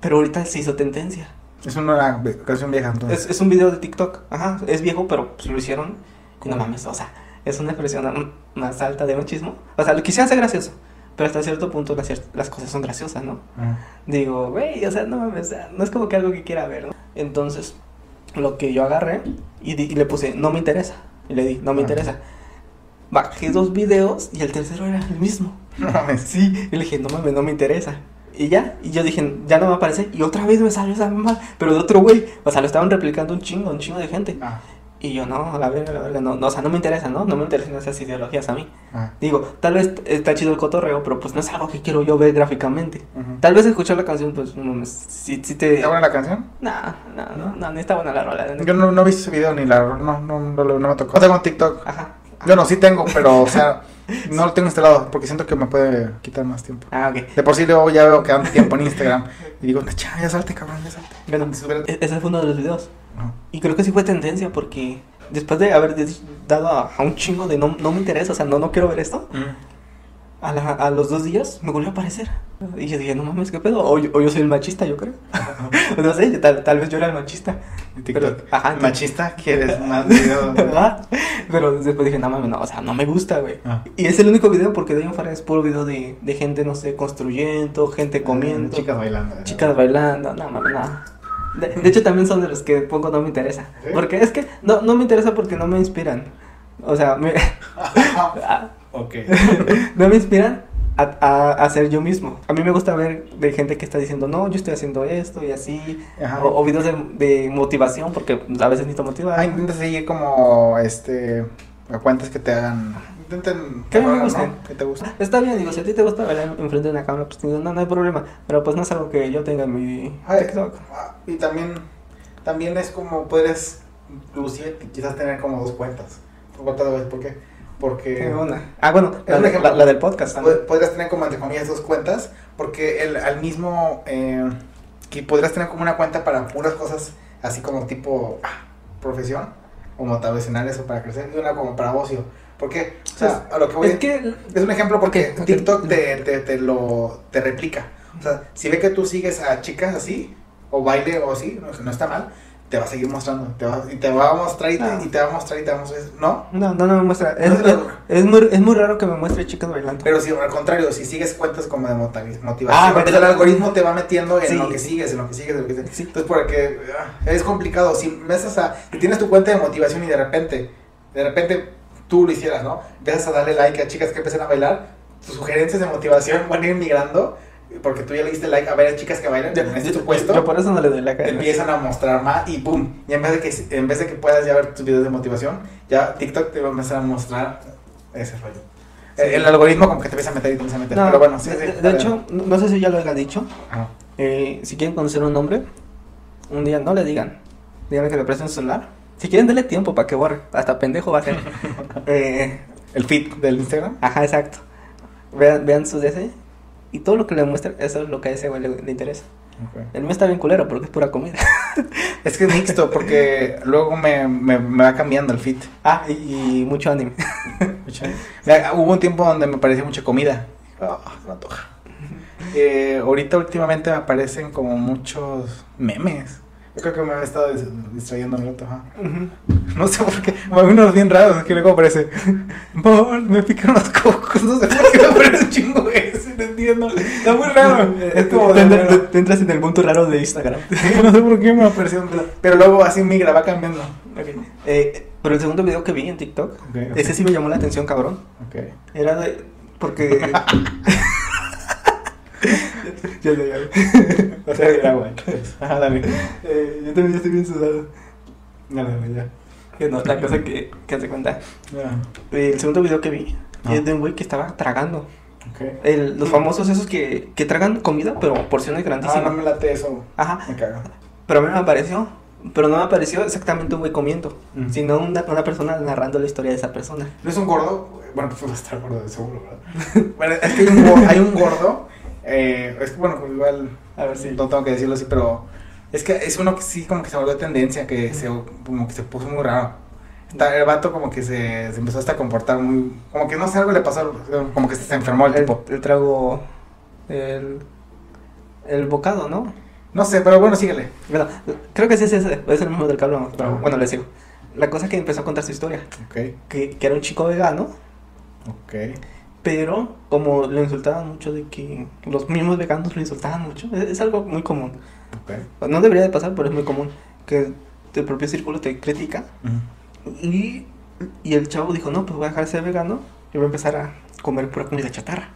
Pero ahorita se hizo tendencia. Es una canción vieja, entonces. Es, es un video de TikTok. Ajá, es viejo, pero pues, lo hicieron. Y no mames, o sea, es una expresión más alta de machismo. O sea, lo quisieran hacer gracioso. Pero hasta cierto punto las, las cosas son graciosas, ¿no? Ujú. Digo, güey, o sea, no mames, no es como que algo que quiera ver, ¿no? Entonces, lo que yo agarré y, y le puse, no me interesa. Y le di, no me Ah. interesa. Bajé dos videos y el tercero era el mismo. No mames. Sí, y le dije, no mames, no me interesa. Y ya, y yo dije, ya no me aparece. Y otra vez me salió esa mamá, pero de otro güey. O sea, lo estaban replicando un chingo, un chingo de gente. Ah, Y yo, no, la verga, la verga, no, no, o sea, no me interesa, ¿no? No me interesan esas ideologías a mí. ah. Digo, tal vez está chido el cotorreo, pero pues no es algo que quiero yo ver gráficamente. Ujú. Tal vez escuchar la canción, pues, no si, si te... ¿Está buena la canción? No, no, no, no, está buena la rola. Yo no, no visto ese video ni la. No, no, no, no me tocó. No tengo TikTok. Ajá. Yo no, sí tengo, pero, o sea, no lo tengo instalado porque siento que me puede quitar más tiempo. Ah, ok. De por sí luego ya veo que ando tiempo en Instagram y digo, ya, ya salte, cabrón, ya salte. Bueno, ese fue uno de los videos. No. Y creo que sí fue tendencia porque después de haber dado a, a un chingo de no, no me interesa, o sea, no, no quiero ver esto, a, la- a los dos días me volvió a aparecer. Y yo dije, no mames, ¿qué pedo? O yo, o yo soy el machista, yo creo. no sé, tal, tal vez yo era el machista. Pero, ajá, Machista, ¿quieres más videos? ¿Verdad? Pero después dije, no mames, no, o sea, no me gusta, güey. Ah. Y es el único video porque de ahí en fuera es puro video de, de gente, no sé, construyendo, gente comiendo, Mm, Chicas bailando. chicas bailando, no mames, no. De, de hecho, también son de los que poco no me interesa. ¿Sí? Porque es que no, no me interesa porque no me inspiran. O sea, me, ok. no me inspiran a, a, a ser yo mismo. A mí me gusta ver de gente que está diciendo, no, yo estoy haciendo esto y así. O, o videos de, de motivación porque a veces necesito motivar. Ah, intenta seguir como, este, a cuentas que te hagan, intenten, Que a mí me ¿no? gusten. Que te gusten. Está bien, digo, si a ti te gusta bailar enfrente de una cámara, pues digo, no, no hay problema. Pero pues no es algo que yo tenga en mi Ay, TikTok. ah, Y también, también es como puedes, inclusive, quizás tener como dos cuentas. ¿Por qué? ¿Por qué? Porque... Tengo una. Ah, bueno, Es la, un de- ejemplo. la- la del podcast. Pod- Podrías tener como entre comillas dos cuentas, porque el, al mismo, eh, que podrías tener como una cuenta para puras cosas así como tipo ah, profesión, o motivacionales o para crecer, y una como para ocio. Porque, o sea, a lo que voy Es que es un ejemplo porque Ok, TikTok ok. te, te, te lo te replica. O sea, si ve que tú sigues a chicas así, o baile o así, no, no está mal, te va a seguir mostrando. Te va, y te va a mostrar y te, Ah. y te va a mostrar y te va a mostrar. ¿No? No, no, no me muestra. Es, No, es, es muy, es muy raro que me muestre chicas bailando. Pero si al contrario, si sigues cuentas como de motivación, Ah, pero- el algoritmo te va metiendo en Sí. lo que sigues, en lo que sigues, en lo que sigues. Sí. Entonces, porque ah, es complicado. Si empiezas a, si tienes tu cuenta de motivación y de repente, de repente tú lo hicieras, ¿no? Empiezas a darle like a chicas que empiezan a bailar, tus sugerencias de motivación van a ir migrando, porque tú ya le diste like a ver a chicas que bailan, este yo, puesto. yo por eso no le doy la te cara. empiezan a mostrar más y boom. Y en vez de que en vez de que puedas ya ver tus videos de motivación, ya TikTok te va a empezar a mostrar ese rollo. El, el algoritmo como que te empieza a meter y te empieza a meter. No, pero bueno, sí, de, sí. de- de hecho, no sé si ya lo haya dicho. Eh, si quieren conocer un hombre, un día no le digan. Díganle que le presten su celular. Si quieren, denle tiempo para que borre. Hasta pendejo va a ser. eh, el feed del Instagram. ajá, exacto. Vean, vean sus DC. Y todo lo que le muestran, eso es lo que a ese güey le, le interesa. El mío está bien culero porque es pura comida. Es que es mixto porque luego me, me, me va cambiando el feed. Ah, y, y mucho anime. Mira, hubo un tiempo donde me parecía mucha comida. Ah, me antoja. Eh, ahorita últimamente me aparecen como muchos memes. Yo creo que me he estado dis- distrayendo un rato. ajá. No sé por qué. Hay unos bien raros que luego aparece. Me pican los cocos. No sé por qué me aparece un chingo ese. No entiendo. Está muy raro. Es como te, te- te entras en el punto raro de Instagram. No sé por qué me apareció un Pero luego así migra, va cambiando. Ok. Eh, pero el segundo video que vi en TikTok, Ok, ok. ese sí me llamó la atención, cabrón. Era de. Porque. ya sé, ya. O sea, el agua. Ajá, dale. Eh, yo también ya estoy bien sudado. Dale, dale, ya. Que no, la cosa que, que hace cuenta. Ya. Eh, el segundo video que vi Ah. es de un güey que estaba tragando. Ok. El- los famosos esos que, que tragan comida, pero porciones Ah, grandísimas. no me late eso. Ajá. Me cago. Pero a mí me apareció. Pero no me apareció exactamente un güey comiendo, Mm. sino una, una persona narrando la historia de esa persona. ¿No es un gordo? Bueno, pues va a estar gordo de seguro, ¿verdad? bueno, es que hay un, hay un gordo. Eh, es que, bueno, pues igual. A ver si. No tengo que decirlo así, pero. Es que es uno que sí, como que se volvió tendencia, que se, como que se puso muy raro. El vato como que se, se empezó hasta a comportar muy... Como que no sé, algo le pasó, como que se enfermó el el, tipo. el trago. El. El bocado, ¿no? No sé, pero bueno, síguele. Bueno, creo que sí es ese, es el mismo del que hablamos, pero bueno, le sigo. La cosa que empezó a contar su historia, Ok, que, que era un chico vegano, ok. pero como lo insultaban mucho de que los mismos veganos lo insultaban mucho, es, es algo muy común. No debería de pasar, pero es muy común que el propio círculo te critica y, y el chavo dijo, no, pues voy a dejar de ser vegano y voy a empezar a comer pura comida chatarra.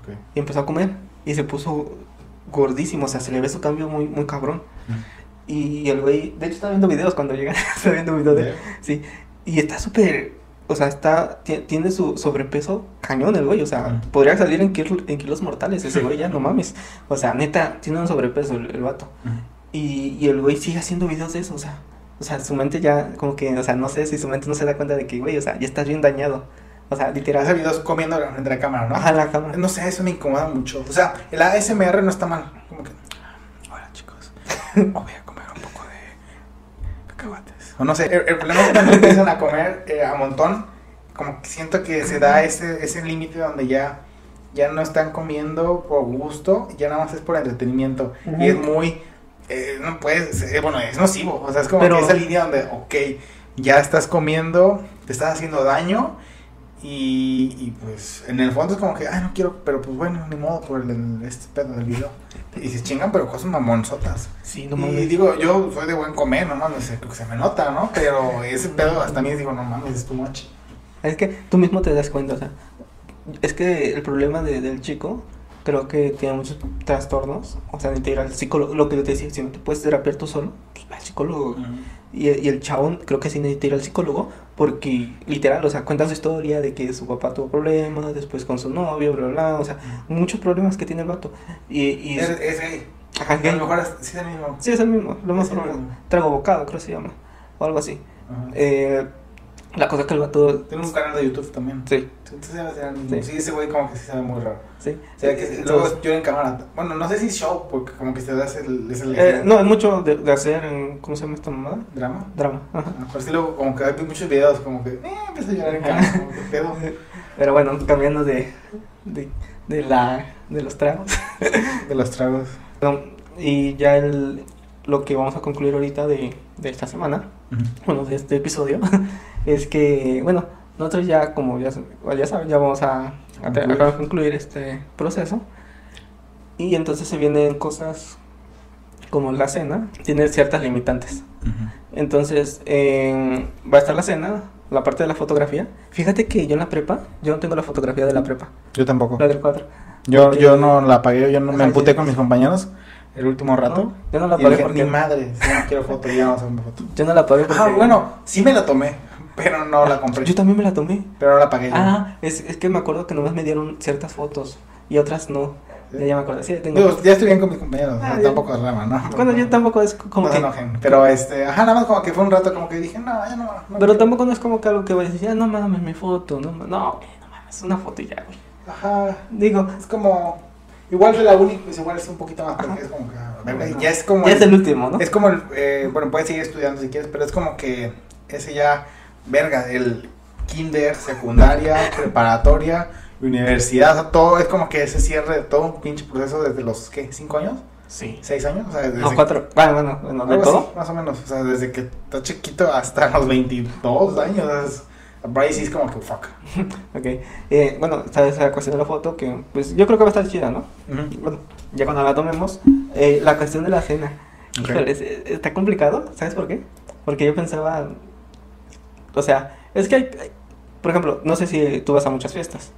Ok. Y empezó a comer y se puso gordísimo, o sea, se le ve su cambio muy, muy cabrón. Y el güey, de hecho estaba viendo videos cuando llega, estaba viendo videos de él. Sí, y está súper, o sea, está, ti- tiene su sobrepeso cañón el güey, o sea, podría salir en, kil- en kilos mortales ese güey, ya no mames. O sea, neta, tiene un sobrepeso el, el vato. Y, y el güey sigue haciendo videos de eso, o sea, o sea, su mente ya, como que, o sea, no sé si su mente no se da cuenta de que, güey, o sea, ya estás bien dañado. O sea, Hace literal. videos comiendo frente a la cámara, ¿no? Ajá, la cámara. No sé, eso me incomoda mucho. O sea, el ASMR no está mal. Como que. Hola chicos. Voy a comer un poco de cacahuates. O no sé, el, el problema es cuando empiezan a comer eh, a montón. Como que siento que se da ese, ese límite donde ya ya no están comiendo por gusto, ya nada más es por entretenimiento. Y es muy, eh, no puedes, eh, bueno, es nocivo. O sea, es como Pero- que esa línea donde, ok, ya estás comiendo, te estás haciendo daño. Y, y, pues en el fondo es como que, ay, no quiero, pero pues bueno, ni modo por el, el- este pedo del video. Y se chingan, pero cosas mamonzotas. Sí, no y mames. digo, yo soy de buen comer, no mames, se, se me nota, ¿no? Pero ese pedo hasta a mí digo, no mames, es too much. Es que tú mismo te das cuenta, o sea, es que el problema de- del chico creo que tiene muchos trastornos, o sea, necesita ir al psicólogo, lo que yo te decía, si no te puedes terapiar tú solo, pues va al psicólogo. Y, y el chabón creo que sí necesita ir al psicólogo porque literal, o sea, cuenta su historia de que su papá tuvo problemas, después con su novio, bla, bla, bla, o sea, muchos problemas que tiene el vato. Y, y Es, es gay. ajá, A lo mejor es, sí es el mismo. Sí, es el mismo, lo más probable. Trago bocado, creo que se llama, o algo así. Eh, la cosa es que el vato... Tiene un canal de YouTube también. Sí, Entonces el. Sí. Sí, ese güey como que sí sabe muy raro. sí. O sea, que Entonces- luego yo en cámara. Bueno, no sé si show, porque como que se da ese, ese Eh, no, es mucho de, de hacer en. ¿Cómo se llama esta mamada? drama. Drama. Ajá. Pero sí luego como que hay muchos videos como que, eh, empiezo a llorar en cámara, como que pedo. Pero bueno, cambiando de, de, de, la, de los tragos. De los tragos. Y ya el, lo que vamos a concluir ahorita de, de esta semana, bueno, de este episodio, es que, bueno, nosotros ya, como ya, ya saben, ya vamos a, a, a concluir este proceso. Y entonces se vienen cosas como la cena, tiene ciertas limitantes. Entonces, eh, va a estar la cena, la parte de la fotografía. Fíjate que yo en la prepa, yo no tengo la fotografía de la prepa, Yo tampoco. la del cuadro. Yo, Porque- yo no la apagué, yo no me emputé con mis compañeros el último rato. ¿no? Yo no la pagué dije, porque... mi madre, si no quiero foto, ya vamos a una foto. Yo no la pagué porque... Ah, bueno, sí me la tomé, pero no la compré. Yo también me la tomé. Pero no la pagué yo. Ah, es, es que me acuerdo que nomás me dieron ciertas fotos y otras no. Ya, ya me acuerdo. Sí, tengo. Digo, ya estoy bien con mis compañeros, Ah, no, tampoco es rama, ¿no? Bueno, yo tampoco es como no se que. enojen. Pero este, ajá, nada más como que fue un rato como que dije, no, ya no. no Pero tampoco no es como que algo que voy a decir, ah, no mames, mi foto. No, ma- no, güey, no mames, una foto y ya, güey. Ajá, Digo, es como. Igual de la uni, pues igual es un poquito más porque es como que. ya es como. ya es el último, ¿no? Es como el. eh, bueno, puedes seguir estudiando si quieres, pero es como que ese ya. Verga, el kinder, secundaria, preparatoria, universidad, o sea, todo es como que ese cierre de todo un pinche proceso desde los, ¿qué? ¿Cinco años? Sí. ¿Seis años? O sea, desde No, cuatro. Bueno, bueno, bueno, de todo. así, más o menos. O sea, desde que está chiquito hasta los 22 años. Es, por ahí sí es como que fuck. Ok. Eh, bueno, está esa cuestión de la foto que, pues yo creo que va a estar chida, ¿no? Bueno, ya cuando la tomemos, eh, la cuestión de la cena. Ok. Híjole, es- es- está complicado, ¿sabes por qué? Porque yo pensaba, o sea, es que hay, hay- por ejemplo, no sé si tú vas a muchas fiestas.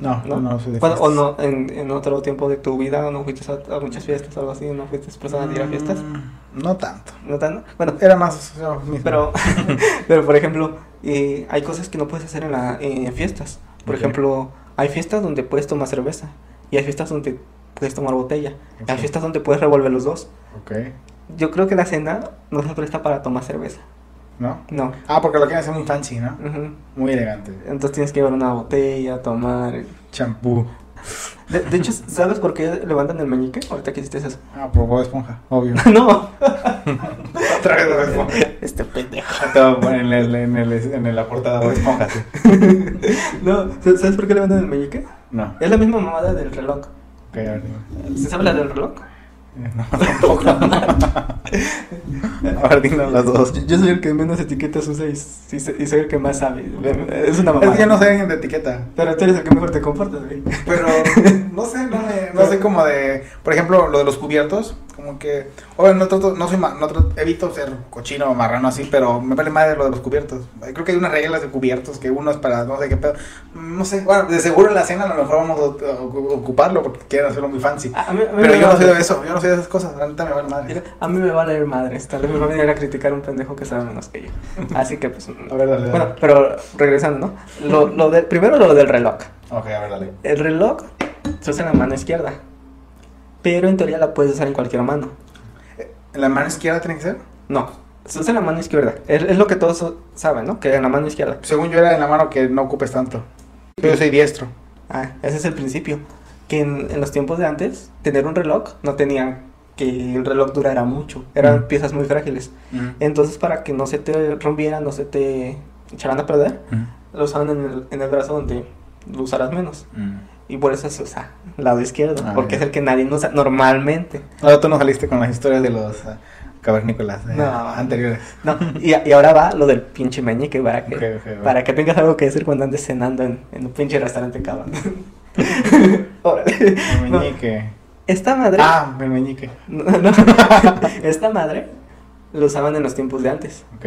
No, no, no soy de Bueno, o fiestas. no, en, en otro tiempo de tu vida no fuiste a, a muchas fiestas o algo así, no fuiste persona de ir a fiestas. Mm, No tanto. No tan, bueno, Era más yo mismo. pero, pero por ejemplo, eh, hay cosas que no puedes hacer en, la, en fiestas. Por ejemplo, hay fiestas donde puedes tomar cerveza y hay fiestas donde puedes tomar botella. Hay Ok. fiestas donde puedes revolver los dos. Ok. Yo creo que la cena no se presta para tomar cerveza. ¿No? No. Ah, porque lo quieren hacer muy fancy, ¿no? Muy elegante. Entonces tienes que llevar una botella, tomar. Champú. De, de hecho, ¿sabes por qué levantan el meñique? Ahorita que hiciste eso. Ah, por Bob Esponja, obvio. no. Otra vez Bob Esponja. Este pendejo. En, el, en, el, en la portada Bob Esponja, sí. No, ¿sabes por qué levantan el meñique? No. Es la misma mamada del reloj. ¿Se sabe la del reloj? No, tampoco. a ver, dinos las dos. Yo, yo soy el que menos etiquetas usa y, y soy y soy el que más sabe. Es una Es mamada. que yo no sé de etiqueta. Pero tú eres el que mejor te comportas, güey. Pero no sé, no, me, no sé como de. Por ejemplo, lo de los cubiertos. Como que. Oye, no trato, no soy ma- no trato- evito ser cochino o marrano así, pero me vale madre lo de los cubiertos. Creo que hay unas reglas de cubiertos que uno es para no sé qué pedo. No sé, bueno, de seguro en la cena a lo mejor vamos a, a ocuparlo porque quieren hacerlo muy fancy. A, mí, mí Pero yo no soy de eso, yo no soy de esas cosas, neta me vale madre. A mí me va a leer madres, tal vez me va a venir a criticar un pendejo que sabe menos que yo. Así que pues... A ver, dale, dale. Bueno, pero regresando, ¿no? Lo, lo de, primero lo del reloj. Ok, a ver, dale. El reloj se usa en la mano izquierda, pero en teoría la puedes usar en cualquier mano. ¿En la mano izquierda tiene que ser? No, se usa en la mano izquierda. Es, es lo que todos saben, ¿no? Que en la mano izquierda. Según yo era en la mano que no ocupes tanto. Pero yo soy diestro. Ah, ese es el principio. Que en, en los tiempos de antes, tener un reloj no tenía que el reloj durara mucho. Eran Mm. piezas muy frágiles. Entonces, para que no se te rompieran, no se te echaran a perder, lo usaban en el, en el brazo donde lo usarás menos. Y por eso se usa lado izquierdo, Ah, porque es el que nadie usa normalmente. Ahora tú no saliste con las historias de los ah, cavernícolas eh, No. anteriores. No, y, y ahora va lo del pinche meñique para que, para que tengas algo que decir cuando andes cenando en, en un pinche restaurante cabrón. Órale. El No, meñique. esta madre. Ah, el meñique. No, no. Esta madre lo usaban en los tiempos de antes. Ok.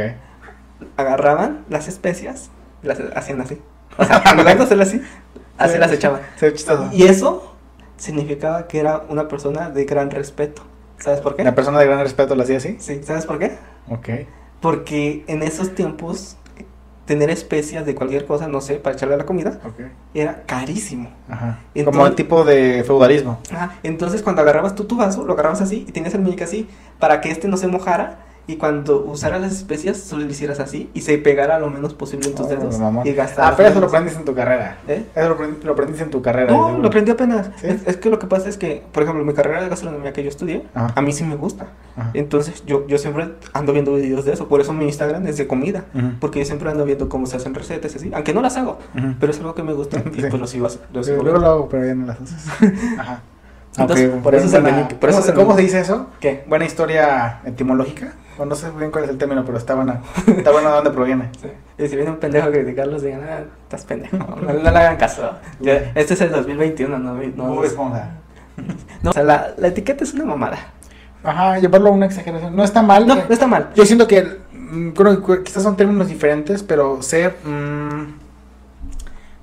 Agarraban las especias, las hacían así. O sea, hacerlo así, así las echaban. Se ve chistoso. Y eso significaba que era una persona de gran respeto. ¿Sabes por qué? ¿La persona de gran respeto lo hacía así? Sí, ¿sabes por qué? Ok. Porque en esos tiempos tener especias de cualquier cosa, no sé, para echarle a la comida, Ok. era carísimo. Ajá. Entonces- Como el tipo de feudalismo. Ajá, Entonces cuando agarrabas tú tu vaso, lo agarrabas así y tenías el meñique así para que este no se mojara y cuando usaras las especias solo lo hicieras así y se pegara lo menos posible en tus Oh, dedos y gastaras Ah, pero eso lo aprendiste en tu carrera. ¿Eh? Eso lo, aprendiste, lo aprendiste en tu carrera. No, lo aprendí apenas. ¿Sí? Es, es que lo que pasa es que, por ejemplo, mi carrera de gastronomía que yo estudié, Ajá. a mí sí me gusta. Ajá. Entonces yo, yo siempre ando viendo videos de eso. Por eso mi Instagram es de comida. Ujú. Porque yo siempre ando viendo cómo se hacen recetas y así. Aunque no las hago. Ujú. Pero es algo que me gusta. Y Sí. pues lo sigo, hac- lo Sí, sigo luego viendo. lo hago, pero ya no las haces. Ajá. Entonces, Ok, por eso es el buena- meñique, por eso ¿Cómo, es el ¿Cómo se dice eso? ¿Qué? Buena historia etimológica. O no sé bien cuál es el término, pero está buena. Está bueno de dónde proviene. Sí. Y si viene un pendejo a criticarlos, digan, ah, estás pendejo. No, no le hagan caso. Este es el 2021, no. no, Bob no, o sea, la, la etiqueta es una mamada. Ajá, llevarlo a una exageración. No está mal. No, no está mal. Yo siento que mm, creo que quizás son términos diferentes, pero ser, mm,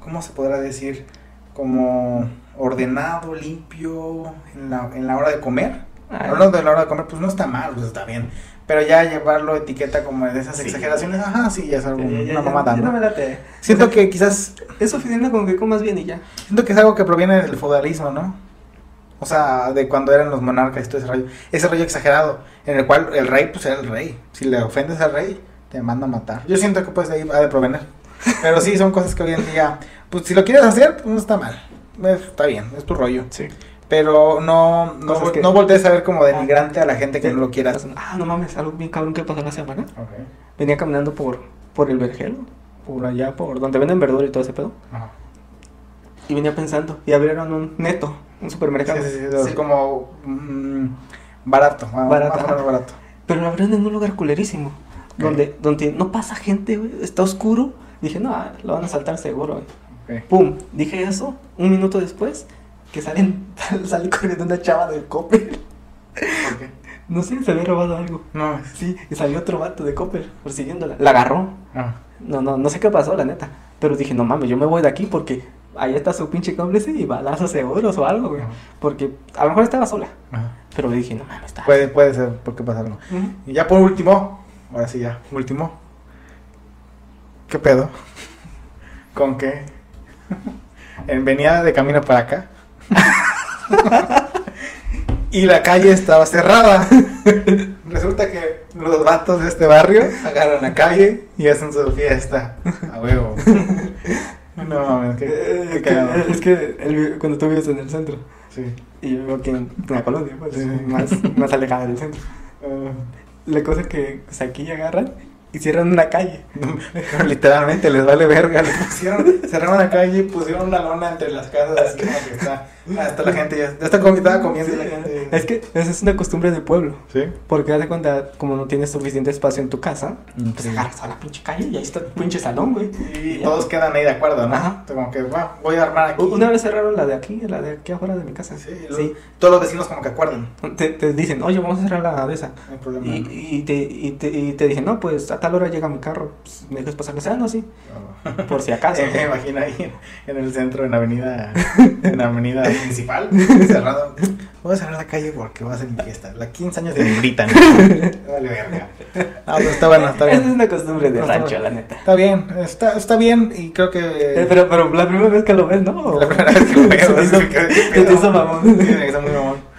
¿cómo se podrá decir? Como ordenado, limpio en la, en la hora de comer. Hablando de la hora de comer, pues no está mal, pues está bien. Pero ya llevarlo etiqueta como de esas Sí. exageraciones, ajá, sí, ya es algo, Ya, ya, una mamada, ¿no? no. Siento O sea, que quizás, Es suficiente con que comas bien y ya. siento que es algo que proviene del feudalismo, ¿no? O sea, de cuando eran los monarcas y todo ese rollo. Ese rollo exagerado, en el cual el rey, pues era el rey. Si le ofendes al rey, te manda a matar. Yo siento que pues de ahí ha de provenir. Pero sí, son cosas que hoy en día, pues si lo quieres hacer, pues no está mal. Es- está bien, es tu rollo. Sí. Pero no, no, que- no voltees a ver como denigrante a la gente que no lo quiera. Ah, no mames, algo bien cabrón que pasó la semana. Ok. Venía caminando por, por el vergel, por allá, por donde venden verdura y todo ese pedo. Ajá. Y venía pensando, y abrieron un neto, un supermercado. sí, sí, como mm, barato, más Barato, más barato. Pero lo abrieron en un lugar culerísimo. Donde, donde no pasa gente. Está oscuro. Dije, no, ah, lo van a saltar seguro, güey. Ok. Pum, dije eso. Un minuto después, que salen, sale corriendo una chava del Coppel. ¿Por qué? No sé, se había robado algo. No, Sí, y salió otro vato de Coppel persiguiéndola. La agarró. ah, No, no, no sé qué pasó, la neta. Pero dije, no mames, yo me voy de aquí porque ahí está su pinche cómplice y balazos seguros o algo, güey. Ajá. Porque a lo mejor estaba sola. ajá. Pero dije, no mames, está. Puede, puede ser, porque pasa algo. Y ya por último, ahora sí ya, último. ¿Qué pedo? ¿Con qué? En venía de camino para acá. y la calle estaba cerrada. Resulta que los vatos de este barrio agarran la calle y hacen su fiesta. A huevo. No mames, qué, qué que- es que vive- cuando tú vives en el centro Sí. y yo vivo aquí en la colonia, pues, Sí. más, más alejada del centro. Ah, La cosa es que pues, aquí agarran y cierran una calle. Literalmente les vale verga. Le pusieron, cerraron la calle y pusieron una lona entre las casas así como que está. Hasta la gente ya, ya está comiendo y la gente. Es que esa es una costumbre de pueblo. Sí. Porque haz de cuenta, como no tienes suficiente espacio en tu casa, Mm, pues agarras a la pinche calle y ahí está tu pinche salón, güey. Y todos quedan ahí de acuerdo, ¿no? Ajá. Como que, va, voy a armar aquí. Una vez cerraron la de aquí, la de aquí afuera de mi casa. Sí, Sí. Todos los vecinos como que acuerdan. Te, te dicen, oye, vamos a cerrar la de esa. No hay problema. Y, y, te, y, te, y te dicen, no, pues a tal hora llega mi carro. Pues, me dejas pasar. Ah, no, sí. No. Por si acaso. Me imagino ahí en el centro, en la avenida, en la avenida principal, cerrado. Voy a cerrar la calle porque va a ser mi fiesta. La 15 años de ¿no? Vale, verga. Ah, pero está bueno, está Esa es bien. una costumbre de No, rancho, la neta. Está bien, está, está bien y creo que... Eh, pero, pero la primera vez que lo ves, ¿no? La primera vez que lo veo, se te hizo mamón. Sí, me hizo muy mamón.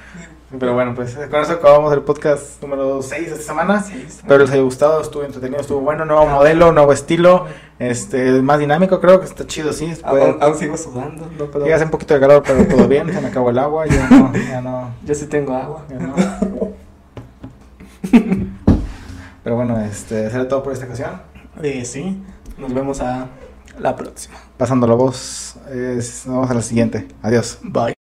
Pero bueno, pues con eso acabamos el podcast número 6 de esta semana. Sí. Espero les haya gustado, estuvo entretenido, estuvo bueno, nuevo modelo, nuevo estilo, este, más dinámico, creo que está chido, sí. puede- Aún, sigo sudando, no puedo. Hace un poquito de calor, pero todo bien, se me acabó el agua, ya no, ya no, Yo sí tengo agua. ya no. Pero bueno, este, será todo por esta ocasión. Eh, sí. Nos vemos a, la próxima. Pasando la voz. Nos vemos a la siguiente. Adiós. Bye.